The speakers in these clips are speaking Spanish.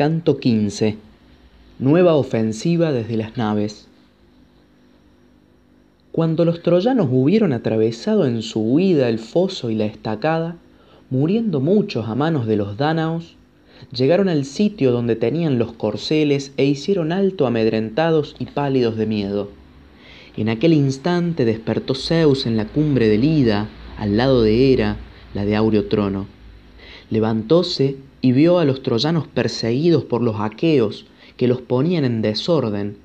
Canto XV. Nueva ofensiva desde las naves. Cuando los troyanos hubieron atravesado en su huida el foso y la estacada, muriendo muchos a manos de los dánaos, llegaron al sitio donde tenían los corceles e hicieron alto amedrentados y pálidos de miedo. En aquel instante despertó Zeus en la cumbre del Ida, al lado de Hera, la de áureo trono. Levantóse y vio a los troyanos perseguidos por los aqueos, que los ponían en desorden,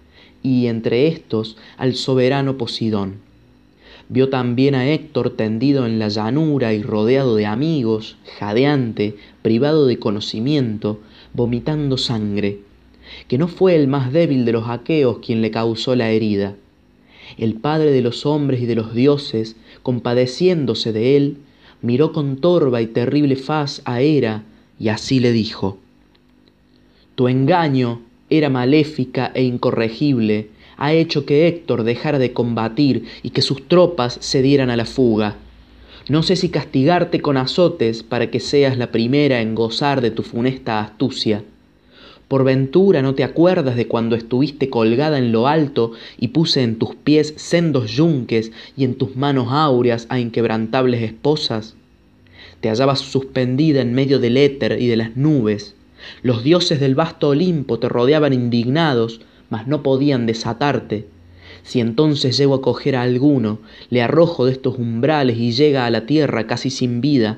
y entre estos al soberano Posidón. Vio también a Héctor tendido en la llanura y rodeado de amigos, jadeante, privado de conocimiento, vomitando sangre, que no fue el más débil de los aqueos quien le causó la herida. El Padre de los hombres y de los dioses, compadeciéndose de él, miró con torva y terrible faz a Hera y así le dijo, Tu engaño era maléfica e incorregible, ha hecho que Héctor dejara de combatir y que sus tropas se dieran a la fuga. No sé si castigarte con azotes para que seas la primera en gozar de tu funesta astucia. Por ventura no te acuerdas de cuando estuviste colgada en lo alto y puse en tus pies sendos yunques y en tus manos áureas a inquebrantables esposas. Te hallabas suspendida en medio del éter y de las nubes. Los dioses del vasto Olimpo te rodeaban indignados, mas no podían desatarte. Si entonces llego a coger a alguno, le arrojo de estos umbrales y llega a la tierra casi sin vida,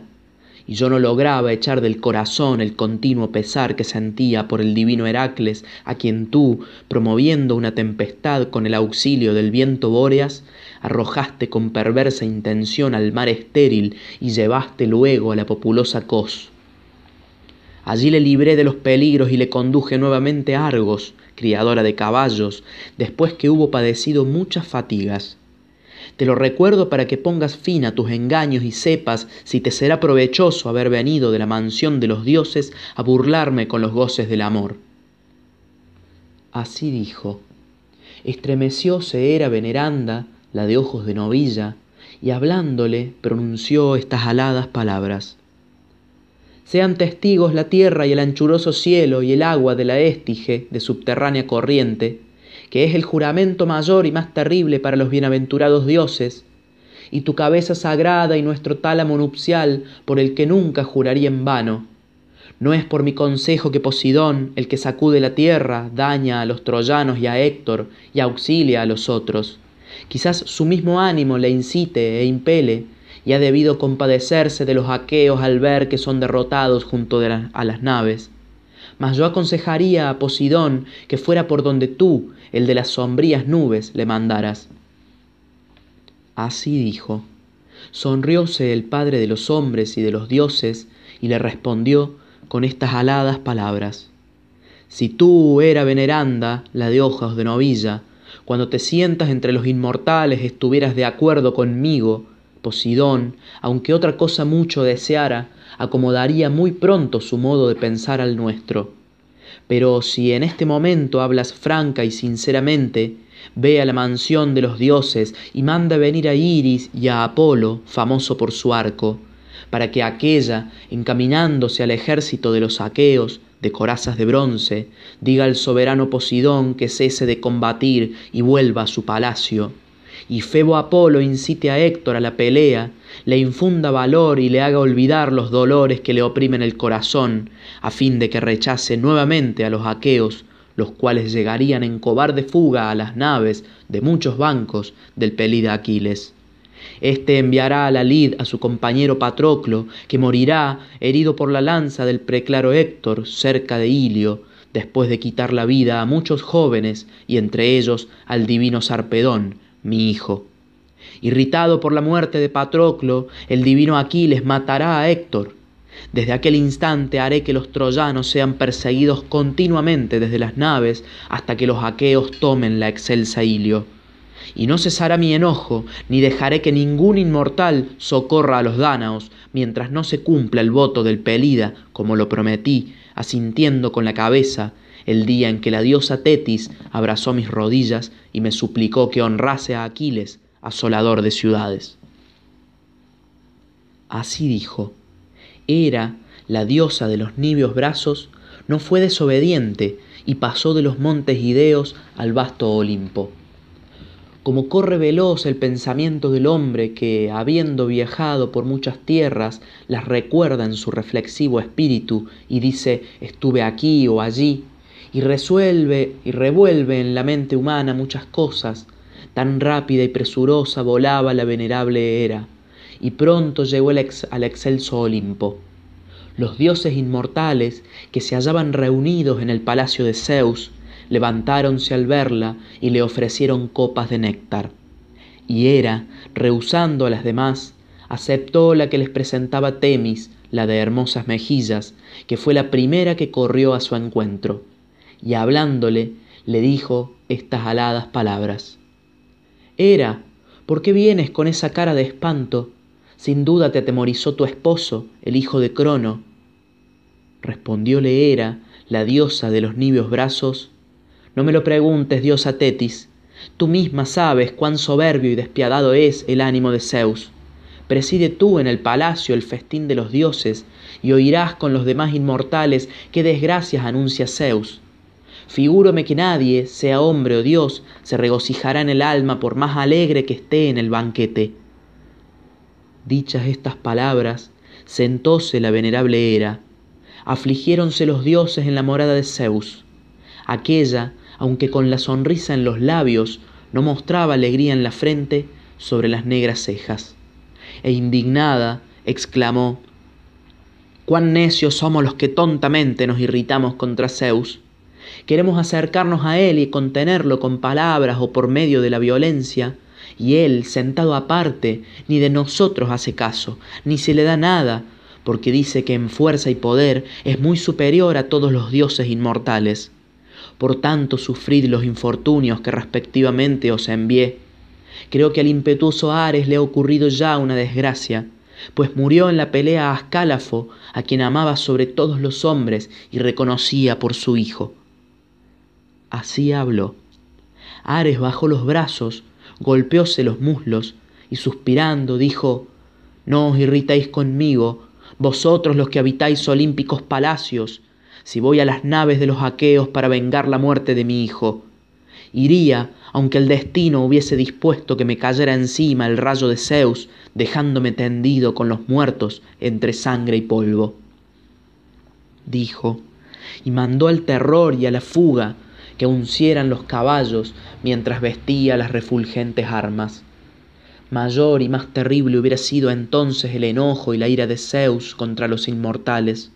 y yo no lograba echar del corazón el continuo pesar que sentía por el divino Heracles, a quien tú, promoviendo una tempestad con el auxilio del viento bóreas, arrojaste con perversa intención al mar estéril y llevaste luego a la populosa Cos. Allí le libré de los peligros y le conduje nuevamente a Argos, criadora de caballos, después que hubo padecido muchas fatigas. Te lo recuerdo para que pongas fin a tus engaños y sepas si te será provechoso haber venido de la mansión de los dioses a burlarme con los goces del amor. Así dijo. Estremecióse era veneranda, la de ojos de novilla, y hablándole pronunció estas aladas palabras. Sean testigos la tierra y el anchuroso cielo y el agua de la Estige de subterránea corriente, que es el juramento mayor y más terrible para los bienaventurados dioses, y tu cabeza sagrada y nuestro tálamo nupcial por el que nunca juraría en vano. No es por mi consejo que Posidón, el que sacude la tierra, daña a los troyanos y a Héctor y auxilia a los otros. Quizás su mismo ánimo le incite e impele, y ha debido compadecerse de los aqueos al ver que son derrotados junto a las naves. Mas yo aconsejaría a Posidón que fuera por donde tú, el de las sombrías nubes, le mandaras. Así dijo. Sonrióse el Padre de los hombres y de los dioses, y le respondió con estas aladas palabras. Si tú, era veneranda, la de ojos de novilla, cuando te sientas entre los inmortales estuvieras de acuerdo conmigo, Posidón, aunque otra cosa mucho deseara, acomodaría muy pronto su modo de pensar al nuestro. Pero si en este momento hablas franca y sinceramente, ve a la mansión de los dioses y manda venir a Iris y a Apolo, famoso por su arco, para que aquella, encaminándose al ejército de los aqueos, de corazas de bronce, diga al soberano Posidón que cese de combatir y vuelva a su palacio y Febo Apolo incite a Héctor a la pelea, le infunda valor y le haga olvidar los dolores que le oprimen el corazón, a fin de que rechace nuevamente a los aqueos, los cuales llegarían en cobarde fuga a las naves de muchos bancos del pelida Aquiles. Este enviará a la lid a su compañero Patroclo, que morirá herido por la lanza del preclaro Héctor cerca de Ilio, después de quitar la vida a muchos jóvenes y entre ellos al divino Sarpedón, mi hijo. Irritado por la muerte de Patroclo, el divino Aquiles matará a Héctor. Desde aquel instante haré que los troyanos sean perseguidos continuamente desde las naves hasta que los aqueos tomen la excelsa Ilio. Y no cesará mi enojo, ni dejaré que ningún inmortal socorra a los dánaos, mientras no se cumpla el voto del Pelida, como lo prometí, asintiendo con la cabeza, el día en que la diosa Tetis abrazó mis rodillas y me suplicó que honrase a Aquiles, asolador de ciudades. Así dijo, era la diosa de los nibios brazos, no fue desobediente y pasó de los montes Ideos al vasto Olimpo. Como corre veloz el pensamiento del hombre que, habiendo viajado por muchas tierras, las recuerda en su reflexivo espíritu y dice estuve aquí o allí, y resuelve y revuelve en la mente humana muchas cosas, tan rápida y presurosa volaba la venerable era, y pronto llegó al excelso Olimpo. Los dioses inmortales que se hallaban reunidos en el palacio de Zeus levantáronse al verla y le ofrecieron copas de néctar. Y Hera, rehusando a las demás, aceptó la que les presentaba Temis, la de hermosas mejillas, que fue la primera que corrió a su encuentro, y hablándole le dijo estas aladas palabras. Hera, ¿por qué vienes con esa cara de espanto? Sin duda te atemorizó tu esposo, el hijo de Crono. Respondióle Hera, la diosa de los niveos brazos, No me lo preguntes, diosa Tetis, tú misma sabes cuán soberbio y despiadado es el ánimo de Zeus. Preside tú en el palacio el festín de los dioses, y oirás con los demás inmortales qué desgracias anuncia Zeus. Figúrome que nadie, sea hombre o dios, se regocijará en el alma por más alegre que esté en el banquete. Dichas estas palabras, sentóse la venerable Hera. Afligiéronse los dioses en la morada de Zeus. Aquella, aunque con la sonrisa en los labios, no mostraba alegría en la frente sobre las negras cejas. E indignada, exclamó, Cuán necios somos los que tontamente nos irritamos contra Zeus. Queremos acercarnos a él y contenerlo con palabras o por medio de la violencia, y él, sentado aparte, ni de nosotros hace caso, ni se le da nada, porque dice que en fuerza y poder es muy superior a todos los dioses inmortales. Por tanto, sufrid los infortunios que respectivamente os envié. Creo que al impetuoso Ares le ha ocurrido ya una desgracia, pues murió en la pelea a Ascálafo, a quien amaba sobre todos los hombres y reconocía por su hijo. Así habló. Ares bajó los brazos, golpeóse los muslos y suspirando dijo, No os irritéis conmigo, vosotros los que habitáis olímpicos palacios, si voy a las naves de los aqueos para vengar la muerte de mi hijo. Iría, aunque el destino hubiese dispuesto que me cayera encima el rayo de Zeus, dejándome tendido con los muertos entre sangre y polvo. Dijo, y mandó al terror y a la fuga que uncieran los caballos mientras vestía las refulgentes armas. Mayor y más terrible hubiera sido entonces el enojo y la ira de Zeus contra los inmortales.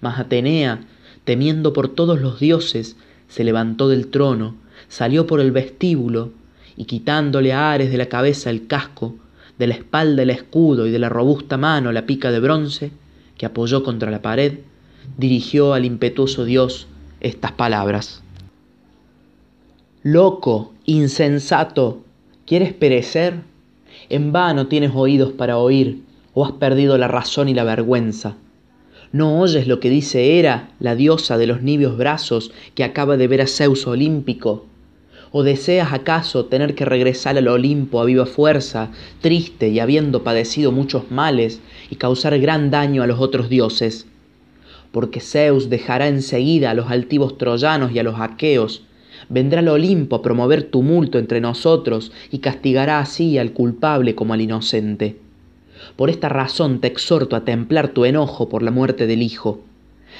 Mas Atenea, temiendo por todos los dioses, se levantó del trono, salió por el vestíbulo, y quitándole a Ares de la cabeza el casco, de la espalda el escudo y de la robusta mano la pica de bronce, que apoyó contra la pared, dirigió al impetuoso dios estas palabras. Loco, insensato, ¿quieres perecer? En vano tienes oídos para oír, o has perdido la razón y la vergüenza. ¿No oyes lo que dice Hera, la diosa de los nibios brazos, que acaba de ver a Zeus olímpico? ¿O deseas acaso tener que regresar al Olimpo a viva fuerza, triste y habiendo padecido muchos males, y causar gran daño a los otros dioses? Porque Zeus dejará enseguida a los altivos troyanos y a los aqueos, vendrá al Olimpo a promover tumulto entre nosotros y castigará así al culpable como al inocente. Por esta razón te exhorto a templar tu enojo por la muerte del Hijo.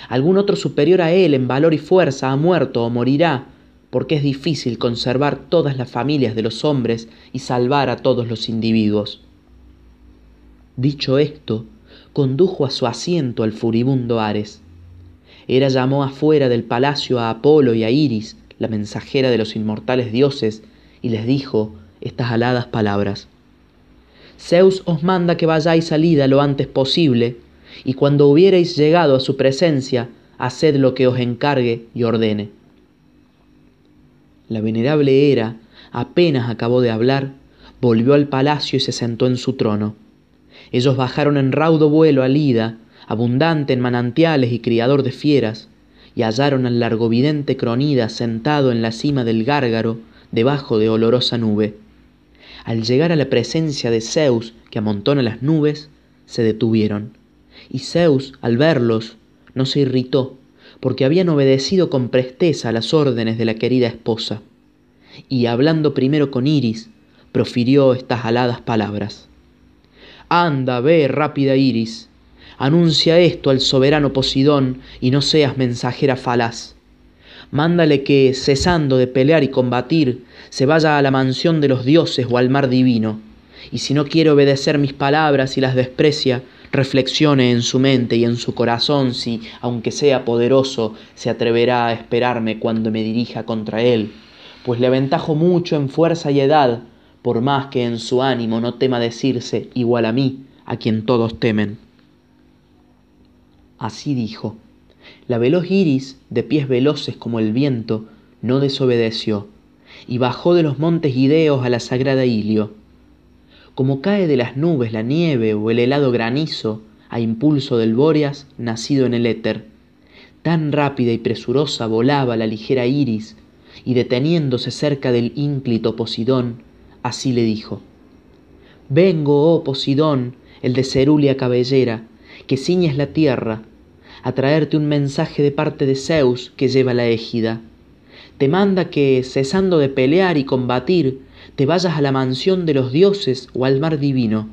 Algún otro superior a él en valor y fuerza ha muerto o morirá, porque es difícil conservar todas las familias de los hombres y salvar a todos los individuos. Dicho esto, condujo a su asiento al furibundo Ares. Hera llamó afuera del palacio a Apolo y a Iris, la mensajera de los inmortales dioses, y les dijo estas aladas palabras. Zeus os manda que vayáis salida lo antes posible, y cuando hubiereis llegado a su presencia, haced lo que os encargue y ordene. La venerable Hera, apenas acabó de hablar, volvió al palacio y se sentó en su trono. Ellos bajaron en raudo vuelo a Lida, abundante en manantiales y criador de fieras, y hallaron al largovidente Cronida sentado en la cima del gárgaro, debajo de olorosa nube. Al llegar a la presencia de Zeus, que amontona las nubes, se detuvieron. Y Zeus, al verlos, no se irritó, porque habían obedecido con presteza las órdenes de la querida esposa. Y hablando primero con Iris, profirió estas aladas palabras. Anda, ve, rápida Iris, anuncia esto al soberano Posidón y no seas mensajera falaz. Mándale que, cesando de pelear y combatir, se vaya a la mansión de los dioses o al mar divino, y si no quiere obedecer mis palabras y las desprecia, reflexione en su mente y en su corazón si, aunque sea poderoso, se atreverá a esperarme cuando me dirija contra él, pues le aventajo mucho en fuerza y edad, por más que en su ánimo no tema decirse igual a mí, a quien todos temen. Así dijo. La veloz iris, de pies veloces como el viento, no desobedeció, y bajó de los montes ideos a la sagrada Ilio como cae de las nubes la nieve o el helado granizo a impulso del Bóreas nacido en el éter. Tan rápida y presurosa volaba la ligera iris, y deteniéndose cerca del ínclito Posidón, así le dijo: Vengo, oh Posidón, el de cerúlea cabellera, que ciñes la tierra, a traerte un mensaje de parte de Zeus que lleva la égida. Te manda que, cesando de pelear y combatir, te vayas a la mansión de los dioses o al mar divino,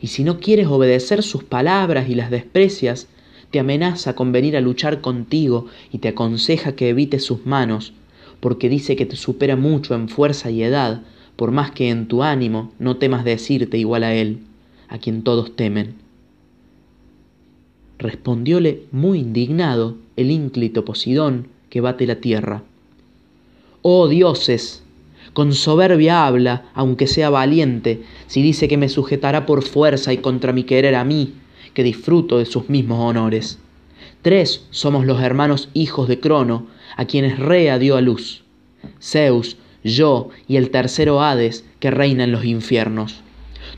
y si no quieres obedecer sus palabras y las desprecias, te amenaza con venir a luchar contigo y te aconseja que evites sus manos, porque dice que te supera mucho en fuerza y edad, por más que en tu ánimo no temas decirte igual a él, a quien todos temen. Respondióle muy indignado el ínclito Posidón que bate la tierra. Oh dioses, con soberbia habla, aunque sea valiente, si dice que me sujetará por fuerza y contra mi querer a mí, que disfruto de sus mismos honores. Tres somos los hermanos hijos de Crono, a quienes Rea dio a luz. Zeus, yo y el tercero Hades, que reina en los infiernos.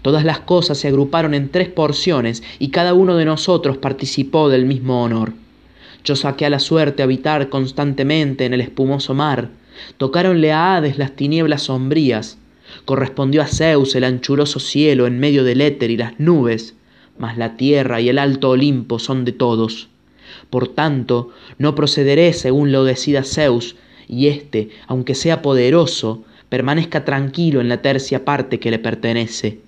Todas las cosas se agruparon en tres porciones y cada uno de nosotros participó del mismo honor. Yo saqué a la suerte habitar constantemente en el espumoso mar, Tocáronle a Hades las tinieblas sombrías, correspondió a Zeus el anchuroso cielo en medio del éter y las nubes, mas la tierra y el alto Olimpo son de todos. Por tanto, no procederé según lo decida Zeus, y éste, aunque sea poderoso, permanezca tranquilo en la tercia parte que le pertenece.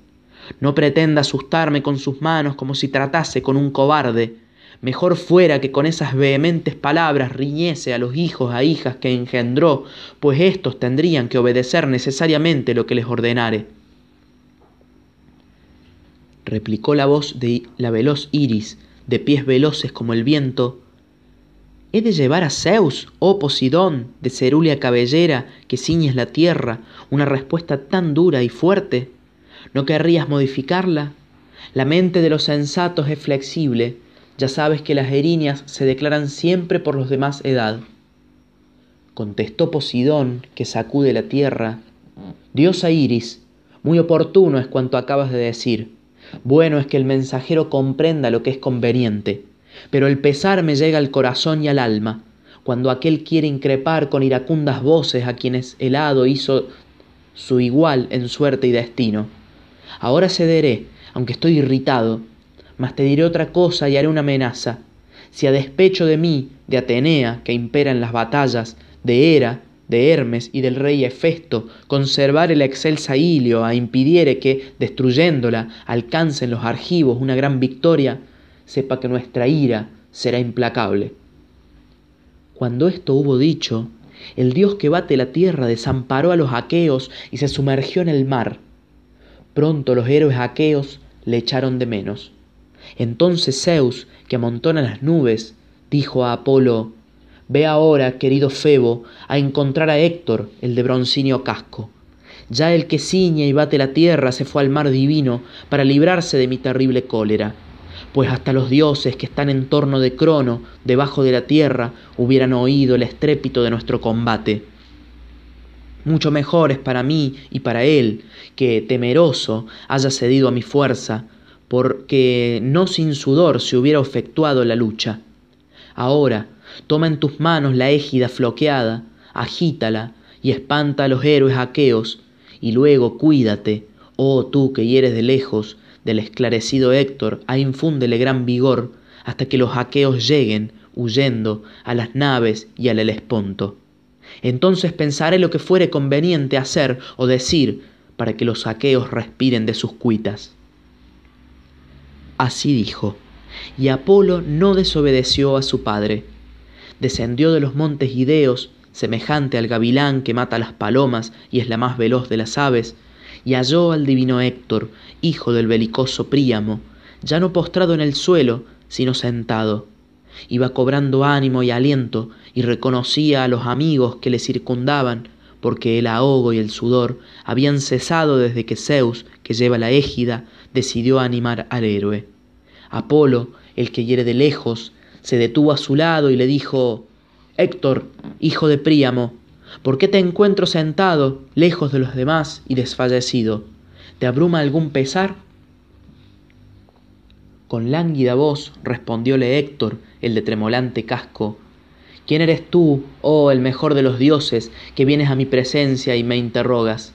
No pretenda asustarme con sus manos como si tratase con un cobarde, Mejor fuera que con esas vehementes palabras riñese a los hijos a hijas que engendró, pues éstos tendrían que obedecer necesariamente lo que les ordenare. Replicó la voz de la veloz Iris, de pies veloces como el viento. ¿He de llevar a Zeus, oh Posidón, de cerúlea cabellera, que ciñes la tierra, una respuesta tan dura y fuerte? ¿No querrías modificarla? La mente de los sensatos es flexible, ya sabes que las erinias se declaran siempre por los de más edad. Contestó Posidón, que sacude la tierra, Diosa Iris, muy oportuno es cuanto acabas de decir. Bueno es que el mensajero comprenda lo que es conveniente, pero el pesar me llega al corazón y al alma, cuando aquel quiere increpar con iracundas voces a quienes el hado hizo su igual en suerte y destino. Ahora cederé, aunque estoy irritado, mas te diré otra cosa y haré una amenaza. Si a despecho de mí, de Atenea, que impera en las batallas, de Hera, de Hermes y del rey Hefesto, conservar la excelsa Ilio impidiere que, destruyéndola, alcancen los argivos una gran victoria, sepa que nuestra ira será implacable. Cuando esto hubo dicho, el dios que bate la tierra desamparó a los aqueos y se sumergió en el mar. Pronto los héroes aqueos le echaron de menos. Entonces Zeus, que amontona las nubes, dijo a Apolo, Ve ahora, querido Febo, a encontrar a Héctor, el de broncíneo casco. Ya el que ciñe y bate la tierra se fue al mar divino para librarse de mi terrible cólera, pues hasta los dioses que están en torno de Crono, debajo de la tierra, hubieran oído el estrépito de nuestro combate. Mucho mejor es para mí y para él que, temeroso, haya cedido a mi fuerza, porque no sin sudor se hubiera efectuado la lucha. Ahora, toma en tus manos la égida floqueada, agítala y espanta a los héroes aqueos, y luego cuídate, oh tú que hieres de lejos, del esclarecido Héctor, a infúndele gran vigor, hasta que los aqueos lleguen, huyendo a las naves y al Helesponto. Entonces pensaré lo que fuere conveniente hacer o decir para que los aqueos respiren de sus cuitas. Así dijo, y Apolo no desobedeció a su padre. Descendió de los montes Ideos, semejante al gavilán que mata las palomas y es la más veloz de las aves, y halló al divino Héctor, hijo del belicoso Príamo, ya no postrado en el suelo, sino sentado. Iba cobrando ánimo y aliento, y reconocía a los amigos que le circundaban, porque el ahogo y el sudor habían cesado desde que Zeus, que lleva la égida, decidió animar al héroe. Apolo, el que hiere de lejos, se detuvo a su lado y le dijo Héctor, hijo de Príamo, ¿por qué te encuentro sentado, lejos de los demás y desfallecido? ¿Te abruma algún pesar? Con lánguida voz respondióle Héctor, el de tremolante casco, ¿Quién eres tú, oh el mejor de los dioses, que vienes a mi presencia y me interrogas?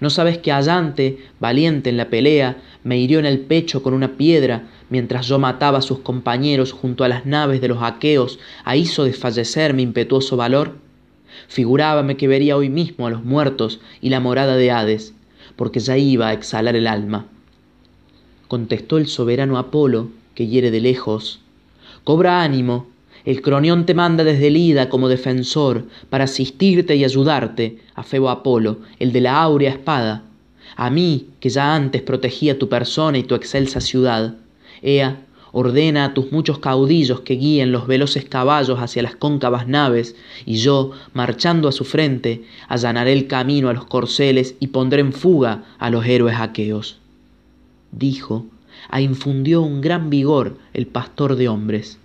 ¿No sabes que Allante, valiente en la pelea, me hirió en el pecho con una piedra, mientras yo mataba a sus compañeros junto a las naves de los aqueos, a hizo desfallecer mi impetuoso valor? Figurábame que vería hoy mismo a los muertos y la morada de Hades, porque ya iba a exhalar el alma. Contestó el soberano Apolo, que hiere de lejos, Cobra ánimo, el cronión te manda desde el Ida como defensor para asistirte y ayudarte, a Febo Apolo, el de la áurea espada, a mí que ya antes protegía tu persona y tu excelsa ciudad. Ea, ordena a tus muchos caudillos que guíen los veloces caballos hacia las cóncavas naves, y yo, marchando a su frente, allanaré el camino a los corceles y pondré en fuga a los héroes aqueos. Dijo, a infundió un gran vigor el pastor de hombres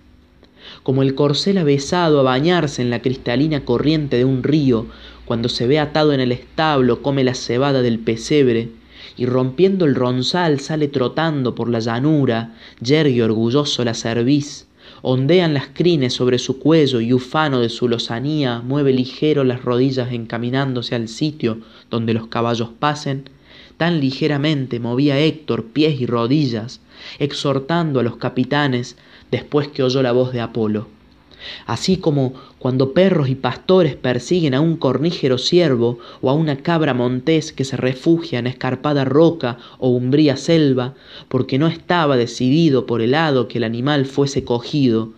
como el corcel avesado a bañarse en la cristalina corriente de un río, cuando se ve atado en el establo, come la cebada del pesebre, y rompiendo el ronzal sale trotando por la llanura, yergue orgulloso la cerviz, ondean las crines sobre su cuello y ufano de su lozanía mueve ligero las rodillas encaminándose al sitio donde los caballos pasen, tan ligeramente movía Héctor pies y rodillas, exhortando a los capitanes después que oyó la voz de Apolo. Así como cuando perros y pastores persiguen a un cornígero ciervo o a una cabra montés que se refugia en escarpada roca o umbría selva, porque no estaba decidido por el hado que el animal fuese cogido,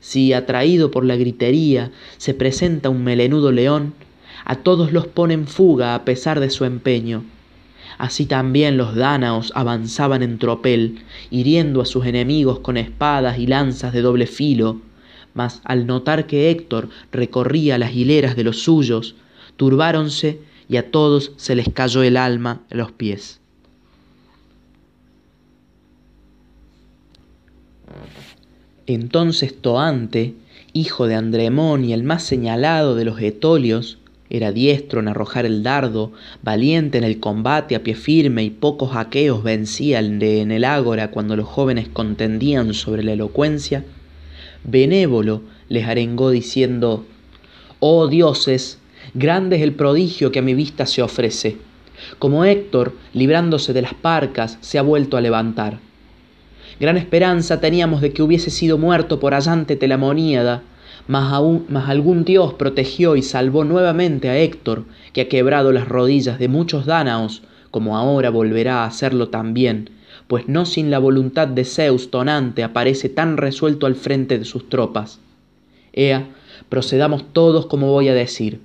si atraído por la gritería se presenta un melenudo león, a todos los pone en fuga a pesar de su empeño Así también los dánaos avanzaban en tropel, hiriendo a sus enemigos con espadas y lanzas de doble filo, mas al notar que Héctor recorría las hileras de los suyos, turbáronse y a todos se les cayó el alma a los pies. Entonces Toante, hijo de Andremón y el más señalado de los etolios, era diestro en arrojar el dardo, valiente en el combate a pie firme y pocos aqueos vencían de en el ágora cuando los jóvenes contendían sobre la elocuencia, benévolo les arengó diciendo, Oh dioses, grande es el prodigio que a mi vista se ofrece, como Héctor, librándose de las parcas, se ha vuelto a levantar. Gran esperanza teníamos de que hubiese sido muerto por allante Telamoníada, mas, aún, algún dios protegió y salvó nuevamente a Héctor, que ha quebrado las rodillas de muchos dánaos, como ahora volverá a hacerlo también, pues no sin la voluntad de Zeus tonante aparece tan resuelto al frente de sus tropas. Ea, procedamos todos como voy a decir.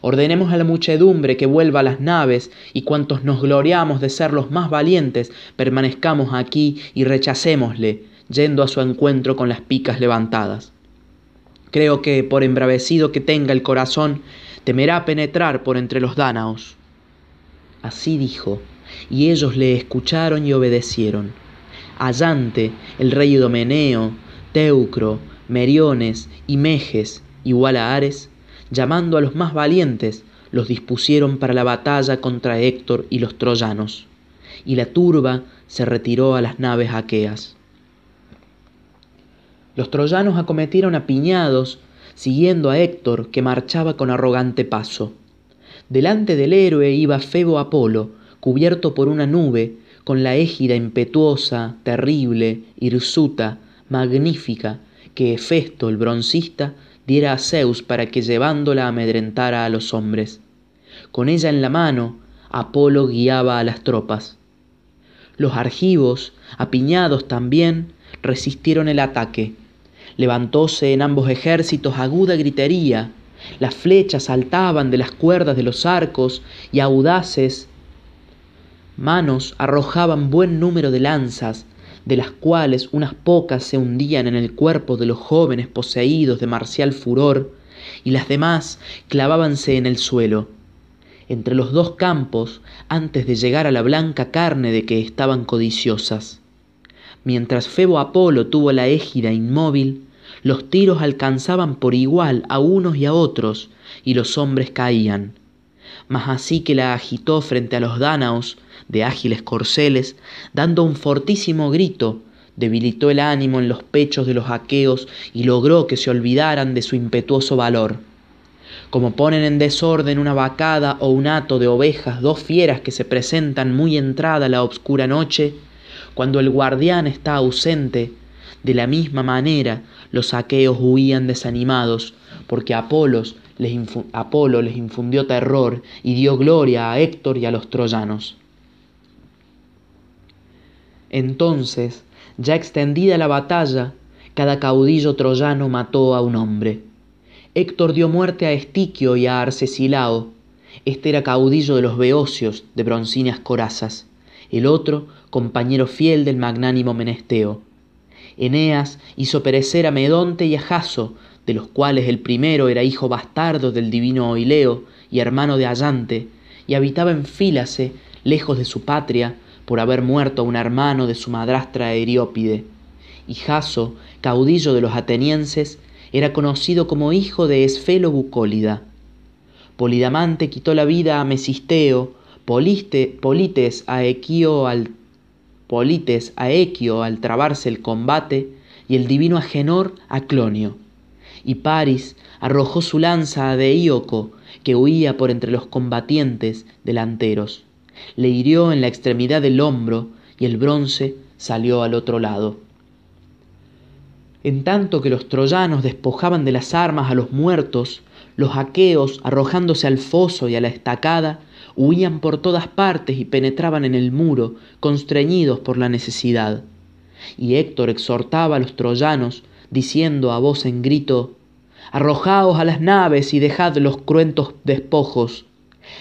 Ordenemos a la muchedumbre que vuelva a las naves, y cuantos nos gloriamos de ser los más valientes, permanezcamos aquí y rechacémosle, yendo a su encuentro con las picas levantadas. Creo que, por embravecido que tenga el corazón, temerá penetrar por entre los dánaos. Así dijo, y ellos le escucharon y obedecieron. Allante, el rey Idomeneo, Teucro, Meriones y Meges, igual a Ares, llamando a los más valientes, los dispusieron para la batalla contra Héctor y los troyanos. Y la turba se retiró a las naves aqueas. Los troyanos acometieron a piñados, siguiendo a Héctor, que marchaba con arrogante paso. Delante del héroe iba Febo Apolo, cubierto por una nube, con la égida impetuosa, terrible, hirsuta, magnífica, que Hefesto el broncista diera a Zeus para que llevándola amedrentara a los hombres. Con ella en la mano, Apolo guiaba a las tropas. Los argivos, apiñados también, resistieron el ataque. Levantóse en ambos ejércitos aguda gritería, las flechas saltaban de las cuerdas de los arcos y audaces manos arrojaban buen número de lanzas, de las cuales unas pocas se hundían en el cuerpo de los jóvenes poseídos de marcial furor, y las demás clavábanse en el suelo. Entre los dos campos, antes de llegar a la blanca carne de que estaban codiciosas. Mientras Febo Apolo tuvo la égida inmóvil, los tiros alcanzaban por igual a unos y a otros, y los hombres caían. Mas así que la agitó frente a los dánaos, de ágiles corceles, dando un fortísimo grito, debilitó el ánimo en los pechos de los aqueos y logró que se olvidaran de su impetuoso valor. Como ponen en desorden una vacada o un hato de ovejas dos fieras que se presentan muy entrada la obscura noche, cuando el guardián está ausente, de la misma manera los aqueos huían desanimados, porque Apolo les infundió terror y dio gloria a Héctor y a los troyanos. Entonces, ya extendida la batalla, cada caudillo troyano mató a un hombre. Héctor dio muerte a Estiquio y a Arcesilao. Este era caudillo de los beocios, de broncíneas corazas. El otro, compañero fiel del magnánimo Menesteo. Eneas hizo perecer a Medonte y a Jaso, de los cuales el primero era hijo bastardo del divino Oileo y hermano de Allante, y habitaba en Fílace, lejos de su patria, por haber muerto a un hermano de su madrastra Eriópide. Y Jaso, caudillo de los atenienses, era conocido como hijo de Esfelo Bucólida. Polidamante quitó la vida a Mesisteo, Poliste, Polites a Equio al Polites a Equio al trabarse el combate, y el divino Agenor a Clonio. Y Paris arrojó su lanza a Deíoco, que huía por entre los combatientes delanteros le hirió en la extremidad del hombro y el bronce salió al otro lado. En tanto que los troyanos despojaban de las armas a los muertos, los aqueos, arrojándose al foso y a la estacada, huían por todas partes y penetraban en el muro, constreñidos por la necesidad. Y Héctor exhortaba a los troyanos, diciendo a voz en grito, Arrojaos a las naves y dejad los cruentos despojos,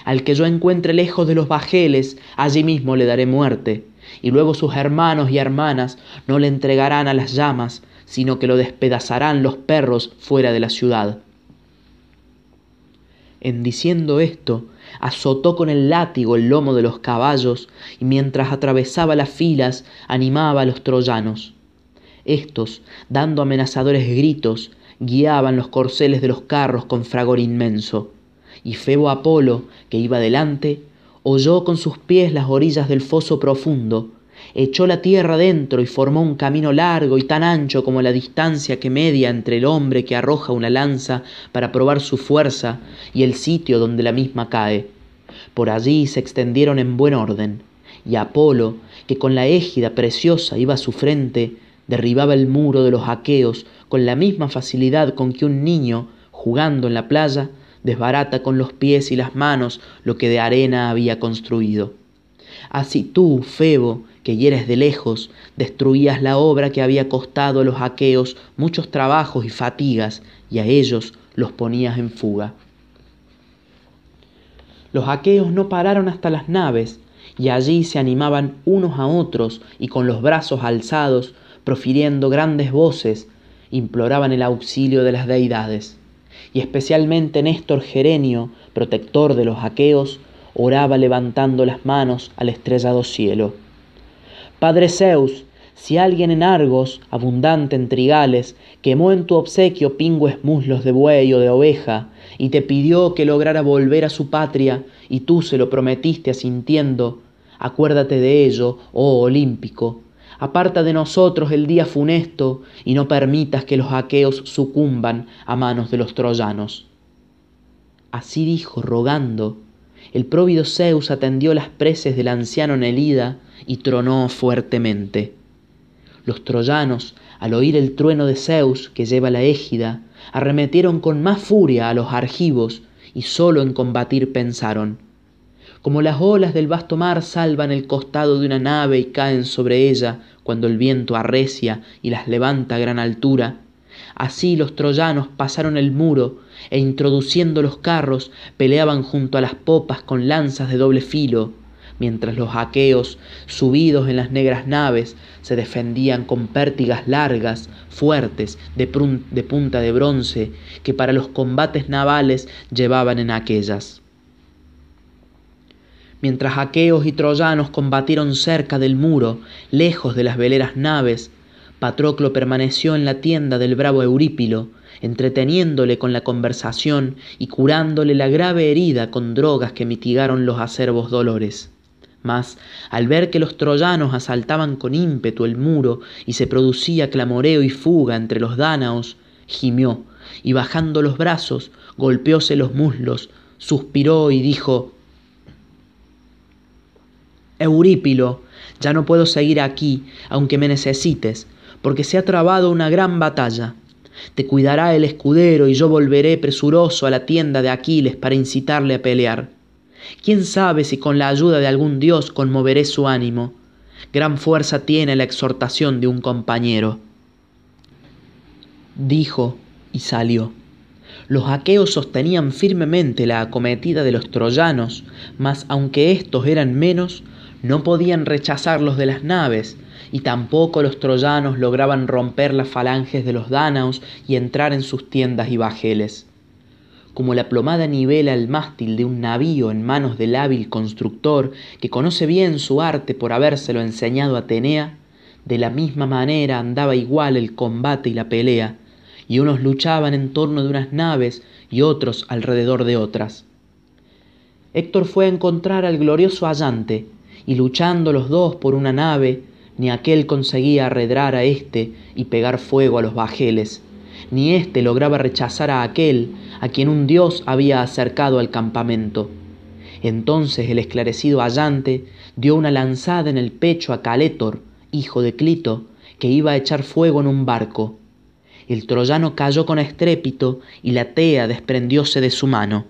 al que yo encuentre lejos de los bajeles, allí mismo le daré muerte, y luego sus hermanos y hermanas no le entregarán a las llamas, sino que lo despedazarán los perros fuera de la ciudad. En diciendo esto, azotó con el látigo el lomo de los caballos y mientras atravesaba las filas animaba a los troyanos. Estos, dando amenazadores gritos, guiaban los corceles de los carros con fragor inmenso y Febo Apolo, que iba delante, oyó con sus pies las orillas del foso profundo, echó la tierra dentro y formó un camino largo y tan ancho como la distancia que media entre el hombre que arroja una lanza para probar su fuerza y el sitio donde la misma cae. Por allí se extendieron en buen orden, y Apolo, que con la égida preciosa iba a su frente, derribaba el muro de los aqueos con la misma facilidad con que un niño, jugando en la playa, desbarata con los pies y las manos lo que de arena había construido. Así tú, Febo, que hieres de lejos, destruías la obra que había costado a los aqueos muchos trabajos y fatigas, y a ellos los ponías en fuga. Los aqueos no pararon hasta las naves, y allí se animaban unos a otros y con los brazos alzados, profiriendo grandes voces, imploraban el auxilio de las deidades y especialmente Néstor Gerenio, protector de los aqueos, oraba levantando las manos al estrellado cielo. Padre Zeus, si alguien en Argos, abundante en trigales, quemó en tu obsequio pingües muslos de buey o de oveja, y te pidió que lograra volver a su patria, y tú se lo prometiste asintiendo, acuérdate de ello, oh olímpico, aparta de nosotros el día funesto y no permitas que los aqueos sucumban a manos de los troyanos. Así dijo, rogando, el próvido Zeus atendió las preces del anciano Nelida y tronó fuertemente. Los troyanos, al oír el trueno de Zeus que lleva la égida, arremetieron con más furia a los argivos y solo en combatir pensaron. Como las olas del vasto mar salvan el costado de una nave y caen sobre ella cuando el viento arrecia y las levanta a gran altura, así los troyanos pasaron el muro e introduciendo los carros peleaban junto a las popas con lanzas de doble filo, mientras los aqueos, subidos en las negras naves, se defendían con pértigas largas, fuertes, de, de punta de bronce, que para los combates navales llevaban en aquellas. Mientras aqueos y troyanos combatieron cerca del muro, lejos de las veleras naves, Patroclo permaneció en la tienda del bravo Eurípilo, entreteniéndole con la conversación y curándole la grave herida con drogas que mitigaron los acervos dolores. Mas, al ver que los troyanos asaltaban con ímpetu el muro y se producía clamoreo y fuga entre los dánaos, gimió, y bajando los brazos, golpeóse los muslos, suspiró y dijo Eurípilo, ya no puedo seguir aquí, aunque me necesites, porque se ha trabado una gran batalla. Te cuidará el escudero y yo volveré presuroso a la tienda de Aquiles para incitarle a pelear. ¿Quién sabe si con la ayuda de algún dios conmoveré su ánimo? Gran fuerza tiene la exhortación de un compañero. Dijo y salió. Los aqueos sostenían firmemente la acometida de los troyanos, mas aunque éstos eran menos, no podían rechazarlos de las naves, y tampoco los troyanos lograban romper las falanges de los dánaos y entrar en sus tiendas y bajeles como la plomada nivela el mástil de un navío en manos del hábil constructor que conoce bien su arte por habérselo enseñado a Atenea, de la misma manera andaba igual el combate y la pelea, y unos luchaban en torno de unas naves y otros alrededor de otras. Héctor fue a encontrar al glorioso Allante, y luchando los dos por una nave, ni aquel conseguía arredrar a éste y pegar fuego a los bajeles, ni éste lograba rechazar a aquel a quien un dios había acercado al campamento. Entonces el esclarecido Allante dio una lanzada en el pecho a Calétor, hijo de Clito, que iba a echar fuego en un barco. El troyano cayó con estrépito y la tea desprendióse de su mano.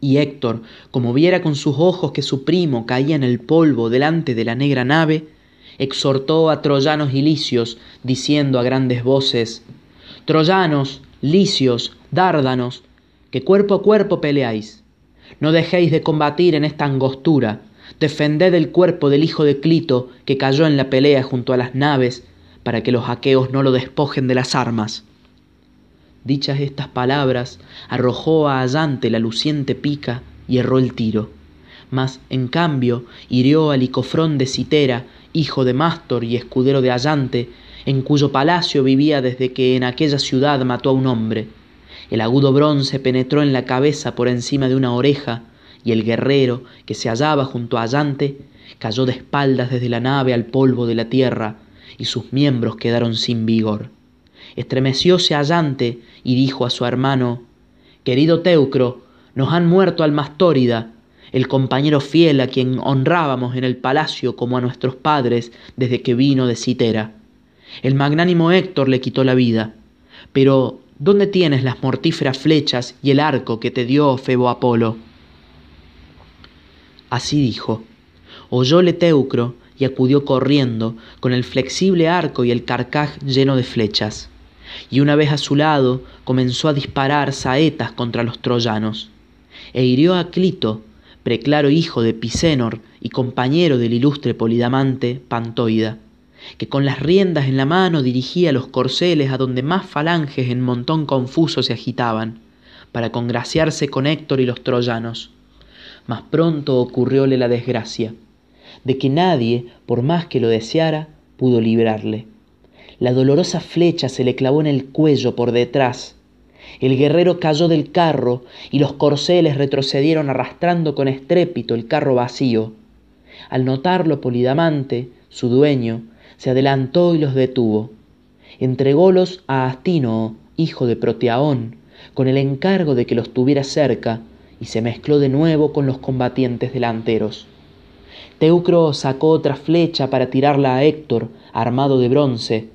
Y Héctor, como viera con sus ojos que su primo caía en el polvo delante de la negra nave, exhortó a troyanos y licios, diciendo a grandes voces, Troyanos, licios, dárdanos, que cuerpo a cuerpo peleáis. No dejéis de combatir en esta angostura, defended el cuerpo del hijo de Clito que cayó en la pelea junto a las naves, para que los aqueos no lo despojen de las armas. Dichas estas palabras, arrojó a Allante la luciente pica y erró el tiro. Mas, en cambio, hirió a Licofrón de Citera, hijo de Mástor y escudero de Allante, en cuyo palacio vivía desde que en aquella ciudad mató a un hombre. El agudo bronce penetró en la cabeza por encima de una oreja, y el guerrero, que se hallaba junto a Allante, cayó de espaldas desde la nave al polvo de la tierra, y sus miembros quedaron sin vigor. Estremecióse Allante y dijo a su hermano, Querido Teucro, nos han muerto al Mastórida, el compañero fiel a quien honrábamos en el palacio como a nuestros padres desde que vino de Citera. El magnánimo Héctor le quitó la vida. Pero, ¿dónde tienes las mortíferas flechas y el arco que te dio Febo Apolo? Así dijo. Oyóle Teucro y acudió corriendo con el flexible arco y el carcaj lleno de flechas. Y una vez a su lado comenzó a disparar saetas contra los troyanos. E hirió a Clito, preclaro hijo de Pisenor y compañero del ilustre Polidamante Pantoida que con las riendas en la mano dirigía los corceles a donde más falanges en montón confuso se agitaban, para congraciarse con Héctor y los troyanos. Mas pronto ocurrióle la desgracia, de que nadie, por más que lo deseara, pudo librarle. La dolorosa flecha se le clavó en el cuello por detrás. El guerrero cayó del carro y los corceles retrocedieron arrastrando con estrépito el carro vacío. Al notarlo Polidamante, su dueño, se adelantó y los detuvo. Entrególos a Astínoo, hijo de Proteaón, con el encargo de que los tuviera cerca, y se mezcló de nuevo con los combatientes delanteros. Teucro sacó otra flecha para tirarla a Héctor, armado de bronce,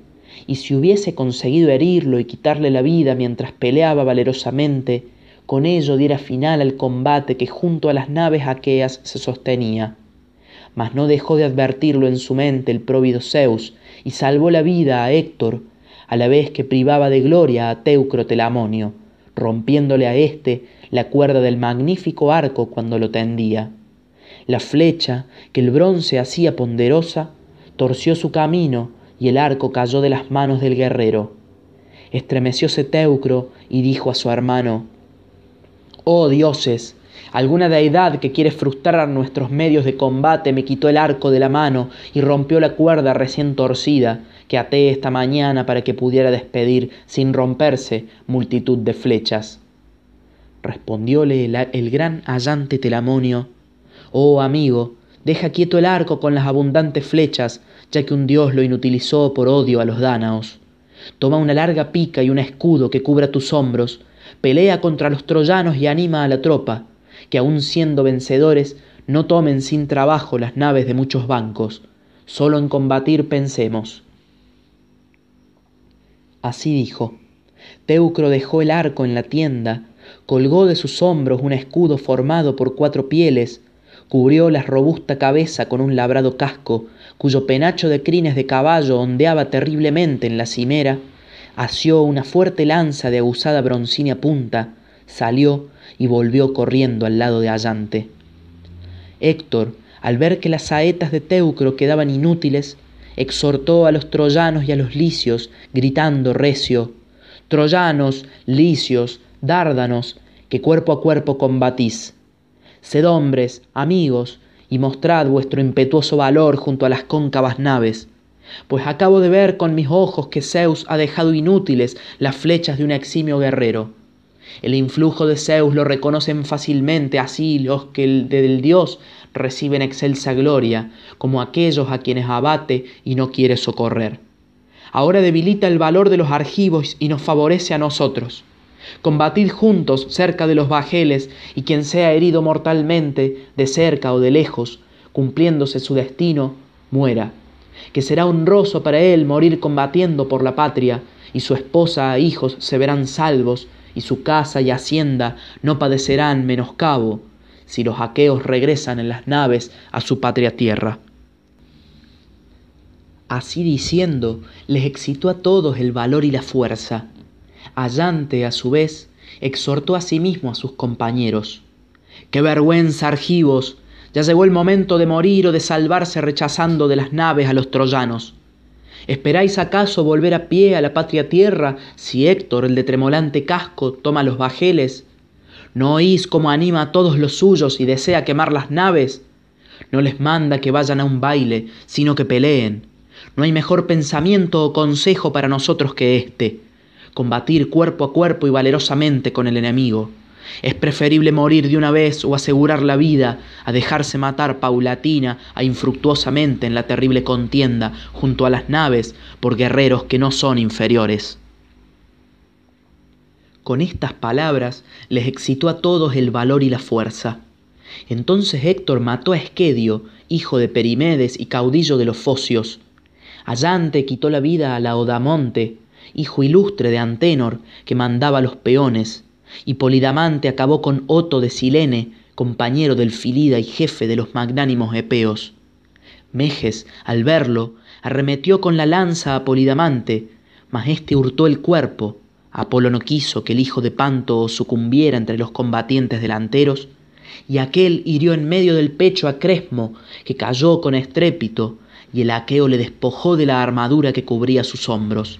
y si hubiese conseguido herirlo y quitarle la vida mientras peleaba valerosamente, con ello diera final al combate que junto a las naves aqueas se sostenía. Mas no dejó de advertirlo en su mente el próvido Zeus, y salvó la vida a Héctor, a la vez que privaba de gloria a Teucro Telamonio, rompiéndole a éste la cuerda del magnífico arco cuando lo tendía. La flecha, que el bronce hacía ponderosa, torció su camino y el arco cayó de las manos del guerrero. Estremecióse Teucro y dijo a su hermano, Oh dioses, alguna deidad que quiere frustrar nuestros medios de combate me quitó el arco de la mano y rompió la cuerda recién torcida que até esta mañana para que pudiera despedir sin romperse multitud de flechas. Respondióle el, gran allante Telamonio, Oh amigo, deja quieto el arco con las abundantes flechas, ya que un dios lo inutilizó por odio a los dánaos. Toma una larga pica y un escudo que cubra tus hombros, pelea contra los troyanos y anima a la tropa, que aun siendo vencedores, no tomen sin trabajo las naves de muchos bancos, solo en combatir pensemos. Así dijo. Teucro dejó el arco en la tienda, colgó de sus hombros un escudo formado por cuatro pieles, cubrió la robusta cabeza con un labrado casco, cuyo penacho de crines de caballo ondeaba terriblemente en la cimera, asió una fuerte lanza de aguzada broncínea punta, salió y volvió corriendo al lado de Allante. Héctor, al ver que las saetas de Teucro quedaban inútiles, exhortó a los troyanos y a los licios, gritando recio, Troyanos, licios, dárdanos, que cuerpo a cuerpo combatís. Sed hombres, amigos, y mostrad vuestro impetuoso valor junto a las cóncavas naves, pues acabo de ver con mis ojos que Zeus ha dejado inútiles las flechas de un eximio guerrero. El influjo de Zeus lo reconocen fácilmente así los que del dios reciben excelsa gloria, como aquellos a quienes abate y no quiere socorrer. Ahora debilita el valor de los argivos y nos favorece a nosotros. Combatid juntos cerca de los bajeles, y quien sea herido mortalmente, de cerca o de lejos, cumpliéndose su destino, muera, que será honroso para él morir combatiendo por la patria, y su esposa e hijos se verán salvos, y su casa y hacienda no padecerán menoscabo, si los aqueos regresan en las naves a su patria tierra. Así diciendo, les excitó a todos el valor y la fuerza. Allante, a su vez, exhortó a sí mismo a sus compañeros. ¡Qué vergüenza, argivos! Ya llegó el momento de morir o de salvarse rechazando de las naves a los troyanos. ¿Esperáis acaso volver a pie a la patria tierra si Héctor, el de tremolante casco, toma los bajeles ¿No oís cómo anima a todos los suyos y desea quemar las naves? No les manda que vayan a un baile, sino que peleen. No hay mejor pensamiento o consejo para nosotros que este, combatir cuerpo a cuerpo y valerosamente con el enemigo. Es preferible morir de una vez o asegurar la vida a dejarse matar paulatina e infructuosamente en la terrible contienda junto a las naves por guerreros que no son inferiores. Con estas palabras les excitó a todos el valor y la fuerza. Entonces Héctor mató a Esquedio, hijo de Perimedes y caudillo de los Focios. Allante quitó la vida a Laodamonte, hijo ilustre de Antenor, que mandaba los peones, y Polidamante acabó con Oto de Silene, compañero del Filida y jefe de los magnánimos epeos. Meges, al verlo, arremetió con la lanza a Polidamante, mas éste hurtó el cuerpo, Apolo no quiso que el hijo de Panto sucumbiera entre los combatientes delanteros, y aquel hirió en medio del pecho a Cresmo, que cayó con estrépito, y el aqueo le despojó de la armadura que cubría sus hombros.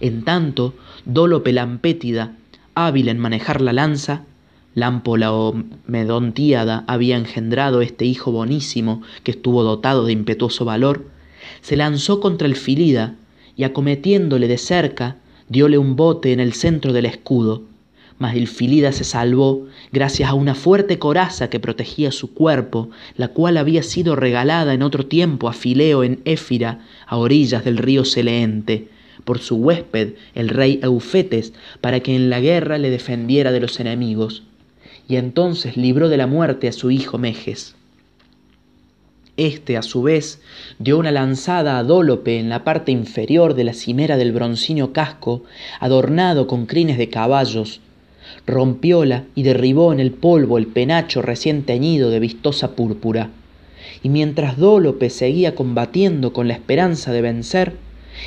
En tanto, Lampétida, hábil en manejar la lanza, Lámpola o Medontíada había engendrado este hijo bonísimo que estuvo dotado de impetuoso valor, se lanzó contra el Filida y acometiéndole de cerca, diole un bote en el centro del escudo, mas el Filida se salvó gracias a una fuerte coraza que protegía su cuerpo, la cual había sido regalada en otro tiempo a Fileo en Éfira, a orillas del río Seleente, por su huésped, el rey Eufetes, para que en la guerra le defendiera de los enemigos, y entonces libró de la muerte a su hijo Meges. Este, a su vez, dio una lanzada a Dólope en la parte inferior de la cimera del broncíneo casco, adornado con crines de caballos. Rompióla y derribó en el polvo el penacho recién teñido de vistosa púrpura. Y mientras Dólope seguía combatiendo con la esperanza de vencer,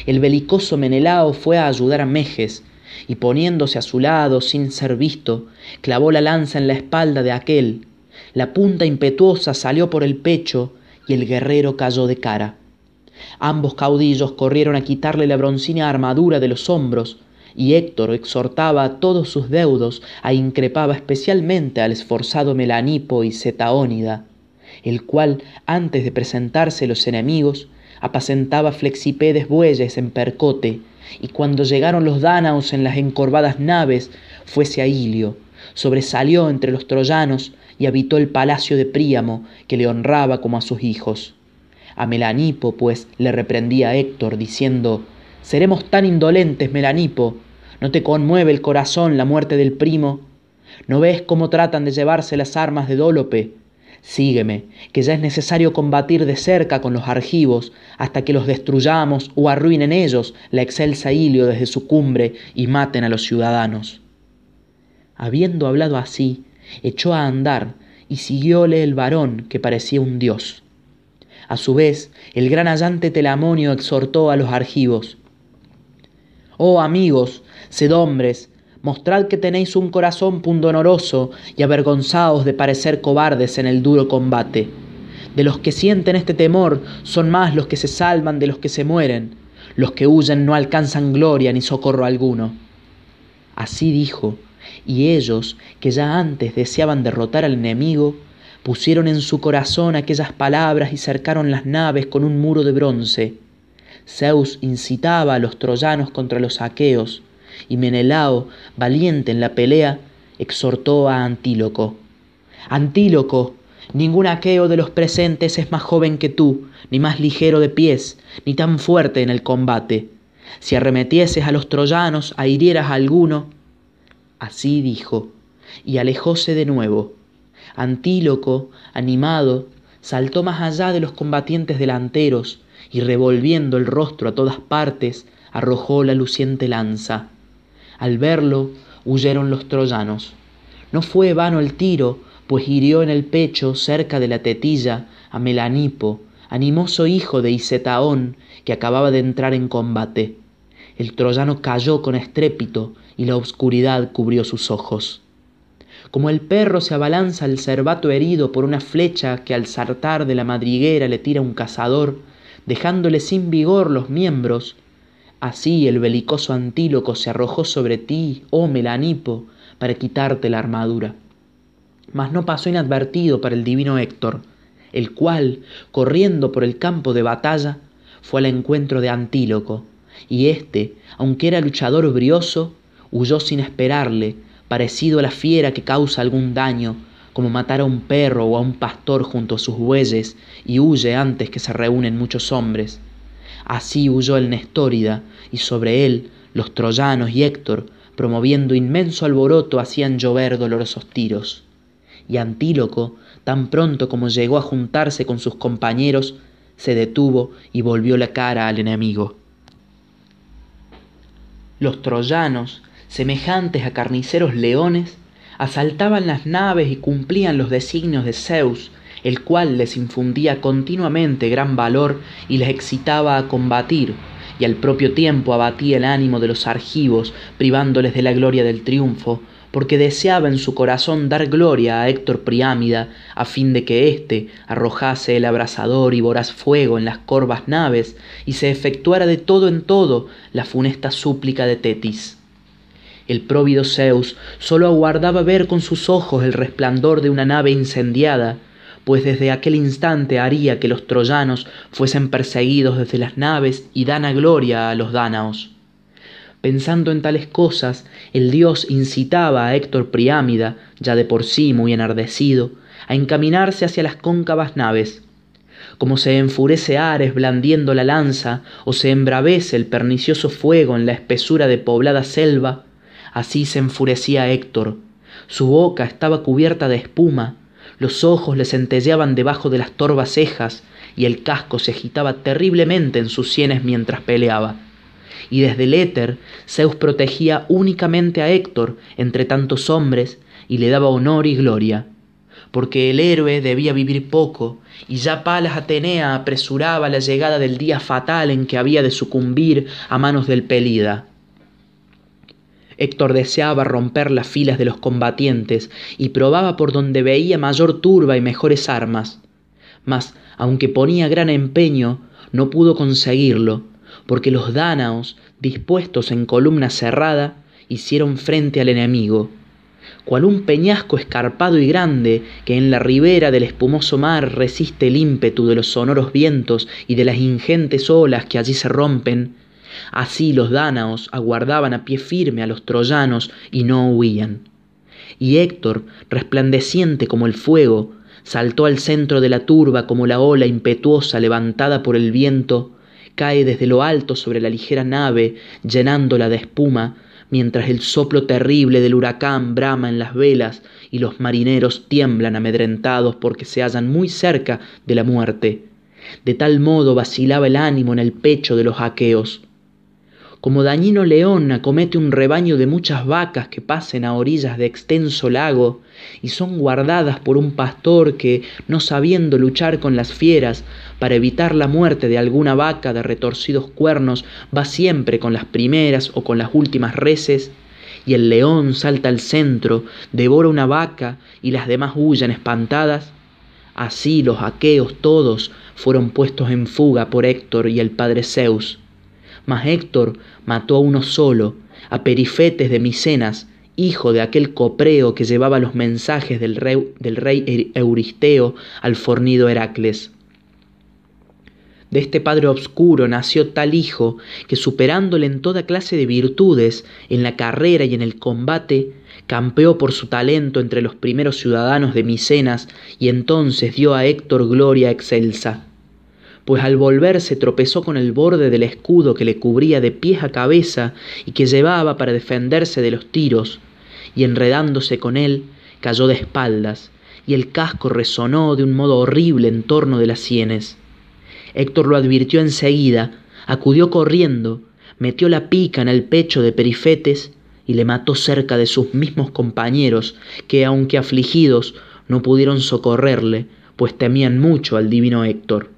el belicoso Menelao fue a ayudar a Mejes, y poniéndose a su lado sin ser visto, clavó la lanza en la espalda de aquel. La punta impetuosa salió por el pecho y el guerrero cayó de cara. Ambos caudillos corrieron a quitarle la broncínea armadura de los hombros, y Héctor exhortaba a todos sus deudos, a increpaba especialmente al esforzado Melanipo y Zetaónida, el cual, antes de presentarse los enemigos, apacentaba flexipedes bueyes en percote, y cuando llegaron los dánaos en las encorvadas naves, fuese a Ilio, sobresalió entre los troyanos y habitó el palacio de Príamo, que le honraba como a sus hijos. A Melanipo, pues, le reprendía Héctor, diciendo, Seremos tan indolentes, Melanipo, ¿no te conmueve el corazón la muerte del primo? ¿No ves cómo tratan de llevarse las armas de Dólope? Sígueme, que ya es necesario combatir de cerca con los argivos hasta que los destruyamos o arruinen ellos la excelsa Ilio desde su cumbre y maten a los ciudadanos. Habiendo hablado así, echó a andar y siguióle el varón que parecía un dios. A su vez, el gran allante Telamonio exhortó a los argivos, Oh amigos, sed hombres, mostrad que tenéis un corazón pundonoroso y avergonzaos de parecer cobardes en el duro combate. De los que sienten este temor son más los que se salvan de los que se mueren. Los que huyen no alcanzan gloria ni socorro alguno. Así dijo, y ellos, que ya antes deseaban derrotar al enemigo, pusieron en su corazón aquellas palabras y cercaron las naves con un muro de bronce. Zeus incitaba a los troyanos contra los aqueos, y Menelao, valiente en la pelea, exhortó a Antíloco. Antíloco, ningún aqueo de los presentes es más joven que tú, ni más ligero de pies, ni tan fuerte en el combate. Si arremetieses a los troyanos, a hirieras a alguno. Así dijo, y alejóse de nuevo. Antíloco, animado, saltó más allá de los combatientes delanteros, y revolviendo el rostro a todas partes, arrojó la luciente lanza. Al verlo, huyeron los troyanos. No fue vano el tiro, pues hirió en el pecho, cerca de la tetilla, a Melanipo, animoso hijo de Isetaón, que acababa de entrar en combate. El troyano cayó con estrépito y la oscuridad cubrió sus ojos. Como el perro se abalanza al cervato herido por una flecha que al saltar de la madriguera le tira un cazador, dejándole sin vigor los miembros, Así el belicoso Antíloco se arrojó sobre ti, oh Melanipo, para quitarte la armadura. Mas no pasó inadvertido para el divino Héctor, el cual, corriendo por el campo de batalla, fue al encuentro de Antíloco, y éste, aunque era luchador brioso, huyó sin esperarle, parecido a la fiera que causa algún daño, como matar a un perro o a un pastor junto a sus bueyes y huye antes que se reúnen muchos hombres. Así huyó el Nestórida, y sobre él los troyanos y Héctor, promoviendo inmenso alboroto, hacían llover dolorosos tiros. Y Antíloco, tan pronto como llegó a juntarse con sus compañeros, se detuvo y volvió la cara al enemigo. Los troyanos, semejantes a carniceros leones, asaltaban las naves y cumplían los designios de Zeus el cual les infundía continuamente gran valor y les excitaba a combatir, y al propio tiempo abatía el ánimo de los argivos, privándoles de la gloria del triunfo, porque deseaba en su corazón dar gloria a Héctor Priámida, a fin de que éste arrojase el abrasador y voraz fuego en las corvas naves, y se efectuara de todo en todo la funesta súplica de Tetis. El próvido Zeus sólo aguardaba ver con sus ojos el resplandor de una nave incendiada, pues desde aquel instante haría que los troyanos fuesen perseguidos desde las naves y dana gloria a los dánaos. Pensando en tales cosas, el dios incitaba a Héctor Priámida, ya de por sí muy enardecido, a encaminarse hacia las cóncavas naves. Como se enfurece Ares blandiendo la lanza, o se embravece el pernicioso fuego en la espesura de poblada selva, así se enfurecía Héctor. Su boca estaba cubierta de espuma, los ojos le centelleaban debajo de las torvas cejas, y el casco se agitaba terriblemente en sus sienes mientras peleaba. Y desde el éter Zeus protegía únicamente a Héctor entre tantos hombres y le daba honor y gloria, porque el héroe debía vivir poco, y ya Palas Atenea apresuraba la llegada del día fatal en que había de sucumbir a manos del Pelida. Héctor deseaba romper las filas de los combatientes y probaba por donde veía mayor turba y mejores armas. Mas, aunque ponía gran empeño, no pudo conseguirlo, porque los dánaos, dispuestos en columna cerrada, hicieron frente al enemigo, cual un peñasco escarpado y grande que en la ribera del espumoso mar resiste el ímpetu de los sonoros vientos y de las ingentes olas que allí se rompen, Así los dánaos aguardaban a pie firme a los troyanos y no huían. Y Héctor, resplandeciente como el fuego, saltó al centro de la turba como la ola impetuosa levantada por el viento, cae desde lo alto sobre la ligera nave, llenándola de espuma, mientras el soplo terrible del huracán brama en las velas y los marineros tiemblan amedrentados porque se hallan muy cerca de la muerte. De tal modo vacilaba el ánimo en el pecho de los aqueos como dañino león acomete un rebaño de muchas vacas que pasen a orillas de extenso lago y son guardadas por un pastor que, no sabiendo luchar con las fieras, para evitar la muerte de alguna vaca de retorcidos cuernos, va siempre con las primeras o con las últimas reses, y el león salta al centro, devora una vaca y las demás huyen espantadas, así los aqueos todos fueron puestos en fuga por Héctor y el padre Zeus mas Héctor mató a uno solo, a Perifetes de Micenas, hijo de aquel copreo que llevaba los mensajes del rey, del rey Euristeo al fornido Heracles. De este padre obscuro nació tal hijo que superándole en toda clase de virtudes, en la carrera y en el combate, campeó por su talento entre los primeros ciudadanos de Micenas y entonces dio a Héctor gloria excelsa pues al volverse tropezó con el borde del escudo que le cubría de pies a cabeza y que llevaba para defenderse de los tiros, y enredándose con él, cayó de espaldas, y el casco resonó de un modo horrible en torno de las sienes. Héctor lo advirtió enseguida, acudió corriendo, metió la pica en el pecho de Perifetes y le mató cerca de sus mismos compañeros, que aunque afligidos no pudieron socorrerle, pues temían mucho al divino Héctor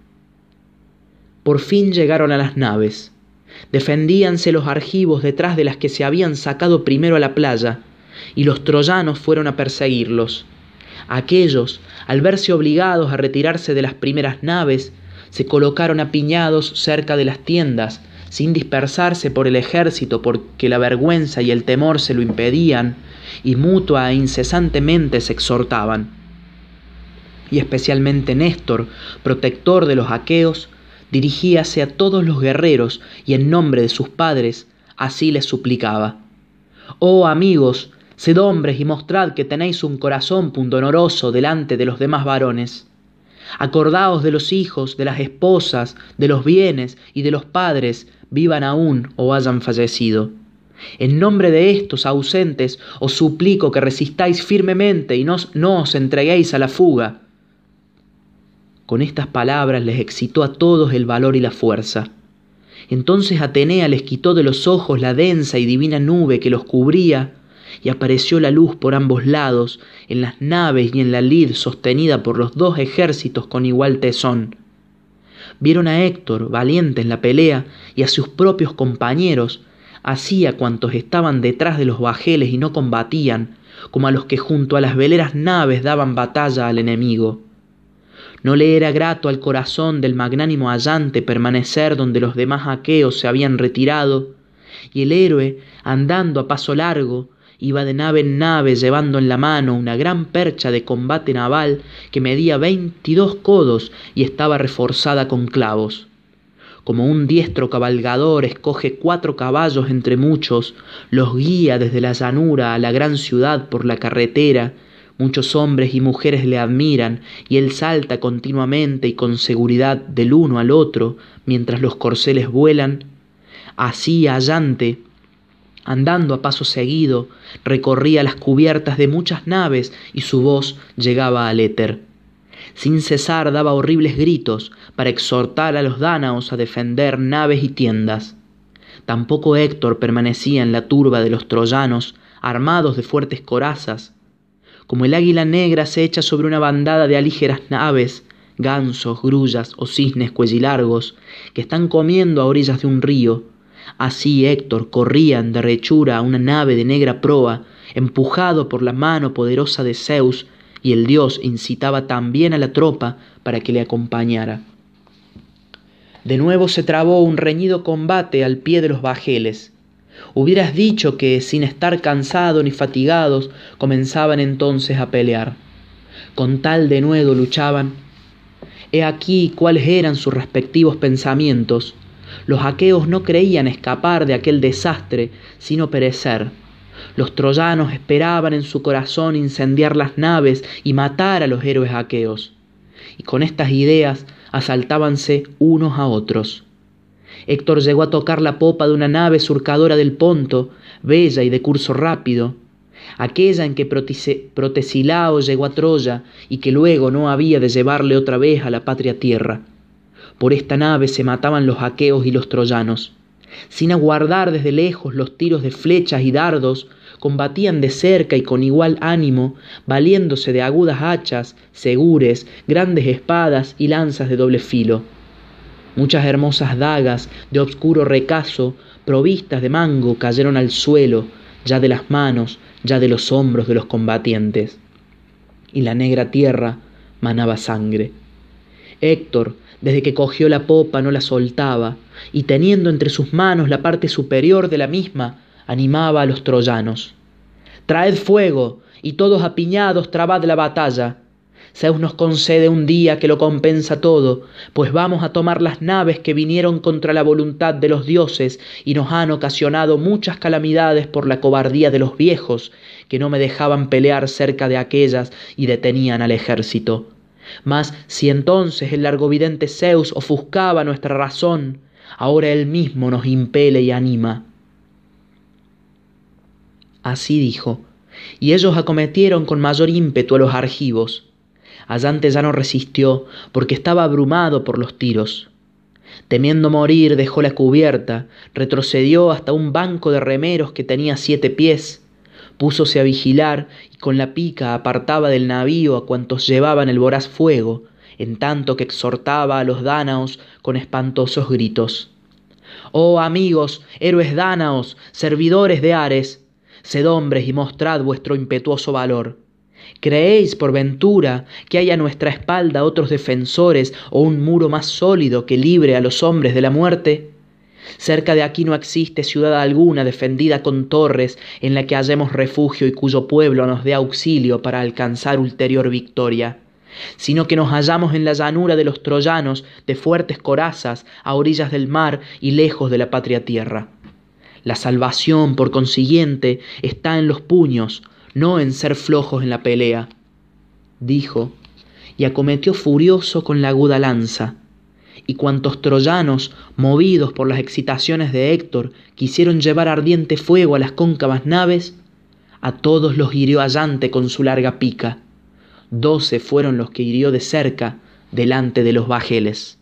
por fin llegaron a las naves. Defendíanse los argivos detrás de las que se habían sacado primero a la playa, y los troyanos fueron a perseguirlos. Aquellos, al verse obligados a retirarse de las primeras naves, se colocaron apiñados cerca de las tiendas, sin dispersarse por el ejército porque la vergüenza y el temor se lo impedían, y mutua e incesantemente se exhortaban. Y especialmente Néstor, protector de los aqueos, dirigíase a todos los guerreros y en nombre de sus padres así les suplicaba. Oh amigos, sed hombres y mostrad que tenéis un corazón pundonoroso delante de los demás varones. Acordaos de los hijos, de las esposas, de los bienes y de los padres, vivan aún o hayan fallecido. En nombre de estos ausentes os suplico que resistáis firmemente y no, no os entreguéis a la fuga con estas palabras les excitó a todos el valor y la fuerza. Entonces Atenea les quitó de los ojos la densa y divina nube que los cubría, y apareció la luz por ambos lados, en las naves y en la lid sostenida por los dos ejércitos con igual tesón. Vieron a Héctor, valiente en la pelea, y a sus propios compañeros, así a cuantos estaban detrás de los bajeles y no combatían, como a los que junto a las veleras naves daban batalla al enemigo. No le era grato al corazón del magnánimo Allante permanecer donde los demás aqueos se habían retirado, y el héroe, andando a paso largo, iba de nave en nave llevando en la mano una gran percha de combate naval que medía veintidós codos y estaba reforzada con clavos. Como un diestro cabalgador escoge cuatro caballos entre muchos, los guía desde la llanura a la gran ciudad por la carretera, Muchos hombres y mujeres le admiran y él salta continuamente y con seguridad del uno al otro mientras los corceles vuelan. Así allante, andando a paso seguido, recorría las cubiertas de muchas naves y su voz llegaba al éter. Sin cesar daba horribles gritos para exhortar a los dánaos a defender naves y tiendas. Tampoco Héctor permanecía en la turba de los troyanos, armados de fuertes corazas. Como el águila negra se echa sobre una bandada de alígeras naves, gansos, grullas o cisnes cuellilargos, que están comiendo a orillas de un río, así Héctor corría en derrechura a una nave de negra proa, empujado por la mano poderosa de Zeus, y el dios incitaba también a la tropa para que le acompañara. De nuevo se trabó un reñido combate al pie de los bajeles. Hubieras dicho que, sin estar cansados ni fatigados, comenzaban entonces a pelear. Con tal de nuevo luchaban. He aquí cuáles eran sus respectivos pensamientos. Los aqueos no creían escapar de aquel desastre, sino perecer. Los troyanos esperaban en su corazón incendiar las naves y matar a los héroes aqueos. Y con estas ideas asaltábanse unos a otros. Héctor llegó a tocar la popa de una nave surcadora del Ponto, bella y de curso rápido, aquella en que Protesilao llegó a Troya y que luego no había de llevarle otra vez a la patria tierra. Por esta nave se mataban los aqueos y los troyanos. Sin aguardar desde lejos los tiros de flechas y dardos, combatían de cerca y con igual ánimo, valiéndose de agudas hachas, segures, grandes espadas y lanzas de doble filo. Muchas hermosas dagas de obscuro recaso, provistas de mango, cayeron al suelo, ya de las manos, ya de los hombros de los combatientes. Y la negra tierra manaba sangre. Héctor, desde que cogió la popa, no la soltaba, y teniendo entre sus manos la parte superior de la misma, animaba a los troyanos. Traed fuego, y todos apiñados trabad la batalla. Zeus nos concede un día que lo compensa todo, pues vamos a tomar las naves que vinieron contra la voluntad de los dioses y nos han ocasionado muchas calamidades por la cobardía de los viejos, que no me dejaban pelear cerca de aquellas y detenían al ejército. Mas si entonces el largovidente Zeus ofuscaba nuestra razón, ahora él mismo nos impele y anima. Así dijo, y ellos acometieron con mayor ímpetu a los argivos. Allante ya no resistió, porque estaba abrumado por los tiros. Temiendo morir, dejó la cubierta, retrocedió hasta un banco de remeros que tenía siete pies, púsose a vigilar y con la pica apartaba del navío a cuantos llevaban el voraz fuego, en tanto que exhortaba a los dánaos con espantosos gritos. Oh amigos, héroes dánaos, servidores de Ares, sed hombres y mostrad vuestro impetuoso valor. ¿Creéis por ventura que hay a nuestra espalda otros defensores o un muro más sólido que libre a los hombres de la muerte? Cerca de aquí no existe ciudad alguna defendida con torres en la que hallemos refugio y cuyo pueblo nos dé auxilio para alcanzar ulterior victoria, sino que nos hallamos en la llanura de los troyanos de fuertes corazas a orillas del mar y lejos de la patria tierra. La salvación, por consiguiente, está en los puños, no en ser flojos en la pelea. Dijo, y acometió furioso con la aguda lanza. Y cuantos troyanos, movidos por las excitaciones de Héctor, quisieron llevar ardiente fuego a las cóncavas naves, a todos los hirió allante con su larga pica. Doce fueron los que hirió de cerca delante de los bajeles.